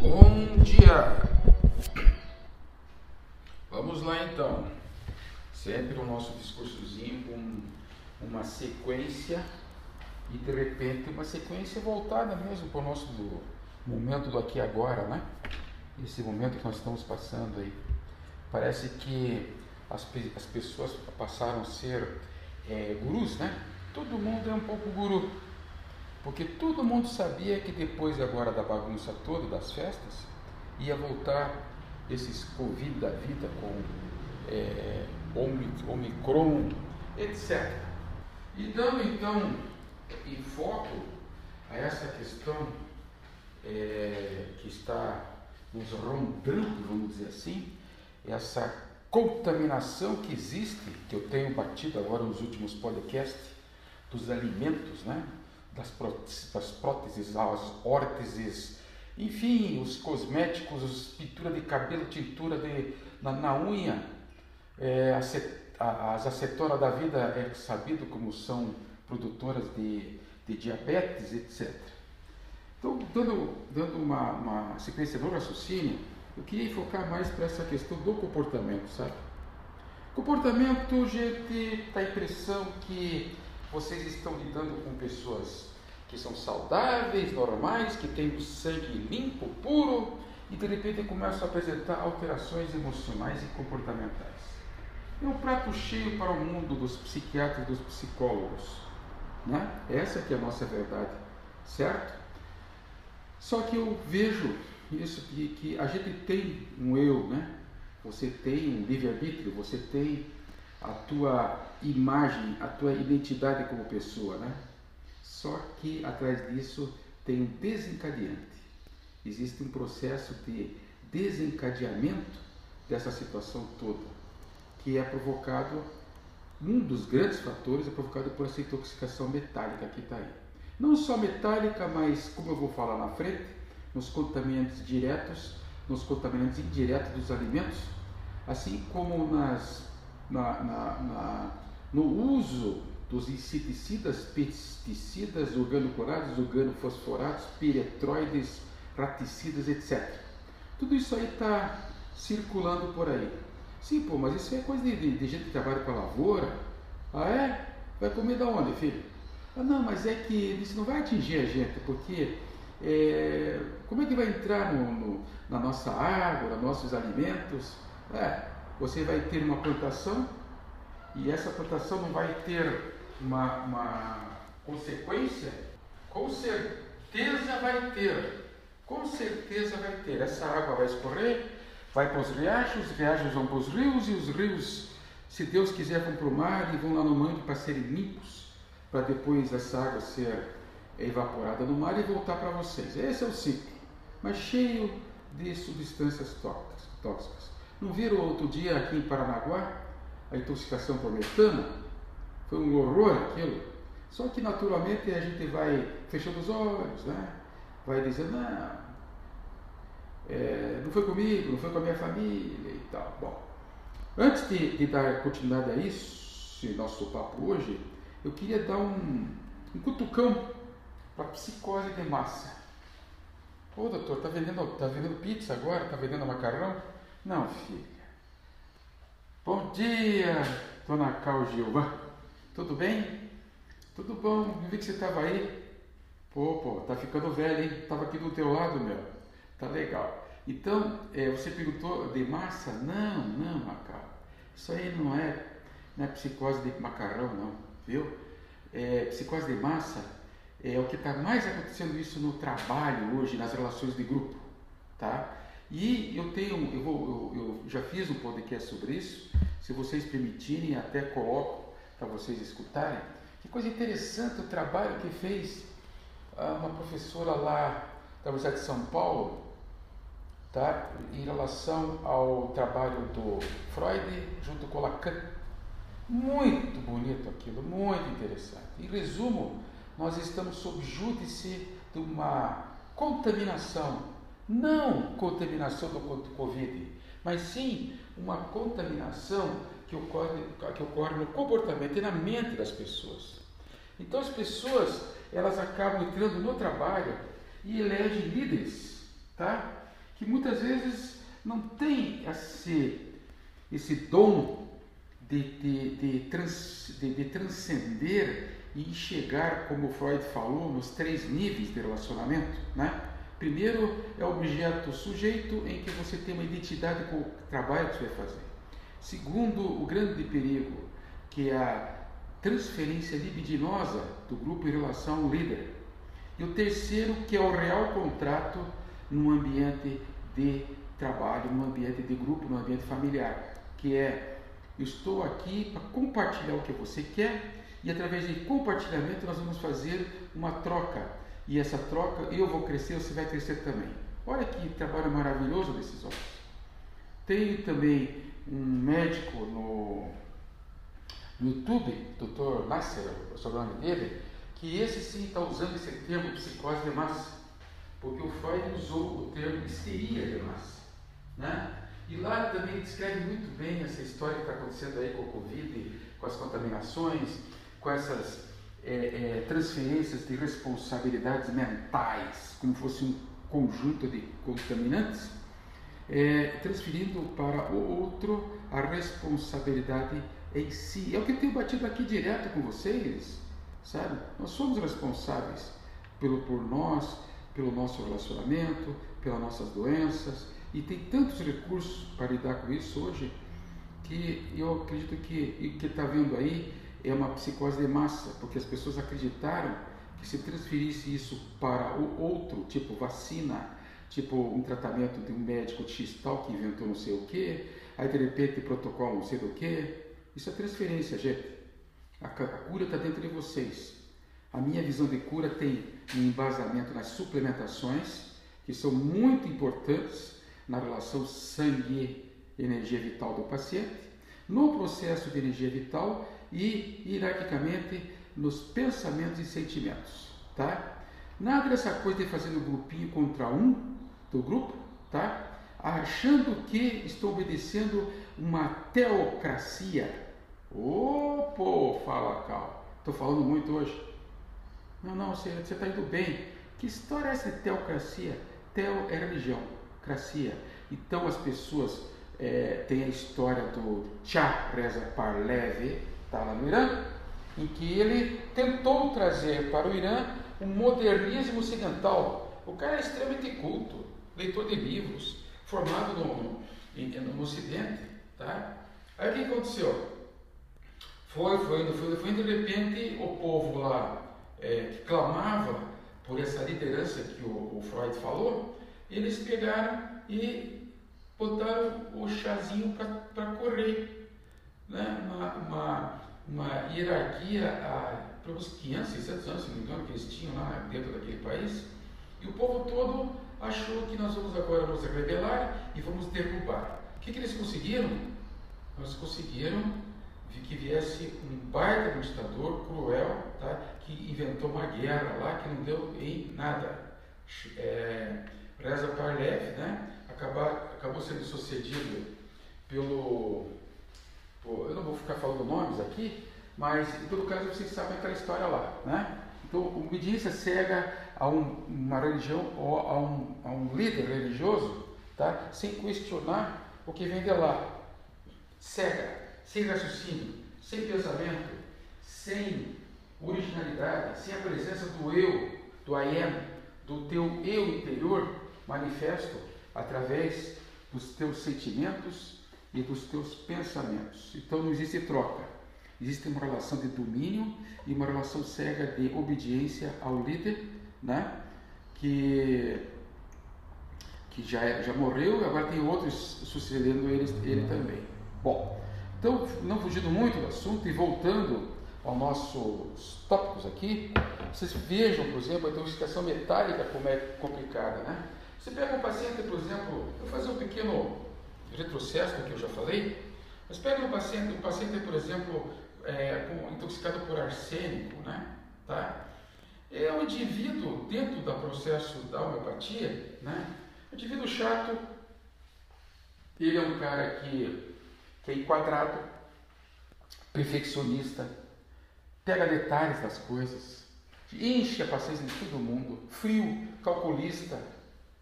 Bom dia! Vamos lá então. Sempre o nosso discursozinho com uma sequência e de repente uma sequência voltada mesmo para o nosso momento do aqui e agora, né? Esse momento que nós estamos passando aí. Parece que as, as pessoas passaram a ser é, gurus, né? Todo mundo é um pouco guru. Porque todo mundo sabia que depois agora da bagunça toda, das festas, ia voltar esses Covid da vida com é, Omicron, etc. E dando então enfoque a essa questão é, que está nos rondando, vamos dizer assim, essa contaminação que existe, que eu tenho batido agora nos últimos podcasts, dos alimentos, né? Das próteses, das próteses órteses, enfim, os cosméticos, pintura de cabelo, tintura de, na, na unha, é, as acetoras da vida é sabido como são produtoras de, de diabetes, etc. Então, dando, dando uma, uma sequência do raciocínio, eu queria focar mais para essa questão do comportamento, sabe? Comportamento, gente, dá a impressão que vocês estão lidando com pessoas que são saudáveis, normais, que têm o sangue limpo, puro, e de repente começam a apresentar alterações emocionais e comportamentais. É um prato cheio para o mundo dos psiquiatras e dos psicólogos. Né? Essa que é a nossa verdade, certo? Só que eu vejo isso que, que a gente tem um eu, né? Você tem um livre-arbítrio, você tem a tua imagem, a tua identidade como pessoa, né? Só que atrás disso tem um desencadeante. Existe um processo de desencadeamento dessa situação toda, que é provocado, um dos grandes fatores é provocado por essa intoxicação metálica que está aí. Não só metálica, mas, como eu vou falar na frente, nos contaminantes diretos, nos contaminantes indiretos dos alimentos, assim como nas, na, na, na, no uso dos inseticidas, pesticidas, organoclorados, organofosforados, piretroides, raticidas, etc. Tudo isso aí está circulando por aí. Sim, pô, mas isso é coisa de, de, de gente que trabalha com a lavoura. Ah, é? Vai comer da onde, filho? Ah, não, mas é que isso não vai atingir a gente, porque é, como é que vai entrar no, no, na nossa água, nos nossos alimentos? É, você vai ter uma plantação e essa plantação não vai ter uma, uma consequência? Com certeza vai ter. Com certeza vai ter. Essa água vai escorrer, vai para os riachos, os riachos vão para os rios e os rios, se Deus quiser, vão para o mar e vão lá no mangue para serem limpos, para depois essa água ser evaporada no mar e voltar para vocês. Esse é o ciclo, mas cheio de substâncias tóxicas. Não viram outro dia aqui em Paranaguá a intoxicação por metano? Foi um horror aquilo. Só que naturalmente a gente vai fechando os olhos, né? vai dizendo, não, é, não foi comigo, não foi com a minha família e tal. Bom, antes de, de dar continuidade a isso, nosso papo hoje, eu queria dar um, um cutucão para psicose de massa. Ô doutor, tá vendendo, tá vendendo pizza agora? Tá vendendo macarrão? Não, filha. Bom dia, dona Cal Gilva. Tudo bem? Tudo bom, eu vi que você estava aí. Pô, pô, tá ficando velho, hein? Tava aqui do teu lado, meu. Tá legal. Então, é, você perguntou de massa? Não, não, Macau. Isso aí não é, não é psicose de macarrão, não, viu? É, psicose de massa é o que está mais acontecendo isso no trabalho hoje, nas relações de grupo, tá? E eu tenho, eu, vou, eu, eu já fiz um podcast sobre isso. Se vocês permitirem, até coloco para vocês escutarem. Que coisa interessante o trabalho que fez ah, uma professora lá da Universidade de São Paulo, tá? em relação ao trabalho do Freud junto com Lacan. Muito bonito aquilo, muito interessante. Em resumo, nós estamos sob júdice de uma contaminação, não contaminação do Covid, mas sim uma contaminação que ocorre, que ocorre no comportamento e na mente das pessoas. Então as pessoas elas acabam entrando no trabalho e elegem líderes, tá? que muitas vezes não tem esse, esse dom de, de, de, trans, de, de transcender e chegar, como Freud falou, nos três níveis de relacionamento. Né? Primeiro é o objeto sujeito, em que você tem uma identidade com o trabalho que você vai fazer. Segundo, o grande perigo, que é a transferência libidinosa do grupo em relação ao líder. E o terceiro, que é o real contrato num ambiente de trabalho, num ambiente de grupo, num ambiente familiar, que é estou aqui para compartilhar o que você quer e através de compartilhamento nós vamos fazer uma troca. E essa troca, eu vou crescer, você vai crescer também. Olha que trabalho maravilhoso desses homens. Tem também um médico no, no YouTube, Dr. Nasser, o sobrenome dele, que esse sim está usando esse termo psicose de massa, porque o Freud usou o termo histeria de massa. Né? E lá também descreve muito bem essa história que está acontecendo aí com o Covid, com as contaminações, com essas é, é, transferências de responsabilidades mentais, como fosse um conjunto de contaminantes, é, transferindo para o outro a responsabilidade em si. É o que eu tenho batido aqui direto com vocês, sabe? Nós somos responsáveis pelo por nós, pelo nosso relacionamento, pelas nossas doenças, e tem tantos recursos para lidar com isso hoje que eu acredito que o que está vendo aí é uma psicose de massa, porque as pessoas acreditaram que se transferisse isso para o outro, tipo vacina, tipo um tratamento de um médico X tal que inventou não sei o que, aí de repente protocolo não sei do que, isso é transferência, gente. A cura está dentro de vocês. A minha visão de cura tem um embasamento nas suplementações, que são muito importantes na relação sangue-energia vital do paciente, no processo de energia vital e hierarquicamente nos pensamentos e sentimentos, tá? Nada dessa coisa de fazer no grupinho contra um do grupo, tá? Achando que estou obedecendo uma teocracia. Ô, pô, fala Cal. Estou falando muito hoje. Não, não, você está indo bem. Que história é essa de teocracia? Teo é religião, cracia. Então as pessoas é, têm a história do Cha Reza Parleve, está lá no Irã, em que ele tentou trazer para o Irã um modernismo ocidental. O cara é extremamente culto, leitor de livros, formado no, no, no Ocidente. Tá? Aí o que aconteceu? Foi, foi, foi, foi, de repente o povo lá é, que clamava por essa liderança que o, o Freud falou, eles pegaram e botaram o chazinho para correr né, uma, uma, uma hierarquia para os 500, 600 anos, se não me engano, que eles tinham lá dentro daquele país, e o povo todo achou que nós vamos agora nos rebelar e vamos derrubar. O que, que eles conseguiram? Nós conseguiram que viesse um baita um ditador cruel, tá? que inventou uma guerra lá que não deu em nada. É, Reza Parlev né? acabou, acabou sendo sucedido pelo eu não vou ficar falando nomes aqui, mas em todo caso vocês sabem aquela história lá, né? Então, obediência cega a um, uma religião ou a um, a um líder religioso, tá? Sem questionar o que vem de lá. Cega, sem raciocínio, sem pensamento, sem originalidade, sem a presença do eu, do I am, do teu eu interior manifesto através dos teus sentimentos e dos teus pensamentos. Então não existe troca. Existe uma relação de domínio e uma relação cega de obediência ao líder, né? que, que já, já morreu e agora tem outros sucedendo ele, ele também. Bom, então não fugindo muito do assunto e voltando aos nossos tópicos aqui, vocês vejam, por exemplo, a intoxicação metálica como é complicada. Né? Você pega um paciente, por exemplo, eu vou fazer um pequeno retrocesso do que eu já falei, mas pega um paciente, um paciente por exemplo, é, intoxicado por arsênico, né? Tá? É um indivíduo, dentro do processo da homeopatia, né? Um indivíduo chato, ele é um cara que, que é enquadrado, perfeccionista, pega detalhes das coisas, enche a paciência de todo mundo, frio, calculista,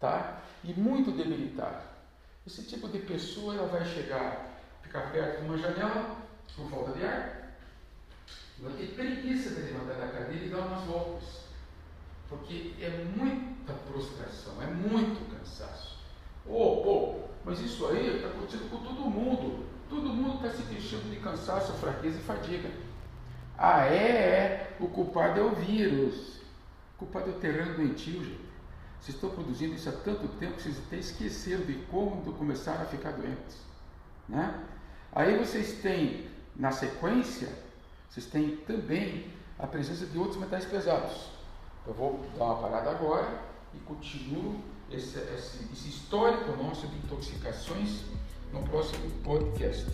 tá? E muito debilitado. Esse tipo de pessoa ela vai chegar, ficar perto de uma janela por falta de ar, vai ter preguiça de levantar da cadeira e dar umas voltas. Porque é muita prostração, é muito cansaço. Oh, oh, mas isso aí está acontecendo com todo mundo. Todo mundo está se queixando de cansaço, fraqueza e fadiga. Ah, é, é. O culpado é o vírus. O culpado é o terreno doentio, gente. Vocês estão produzindo isso há tanto tempo que vocês até esqueceram de quando começaram a ficar doentes. Né? Aí vocês têm, na sequência, vocês têm também a presença de outros metais pesados. Eu vou dar uma parada agora e continuo esse, esse, esse histórico nosso de intoxicações no próximo podcast.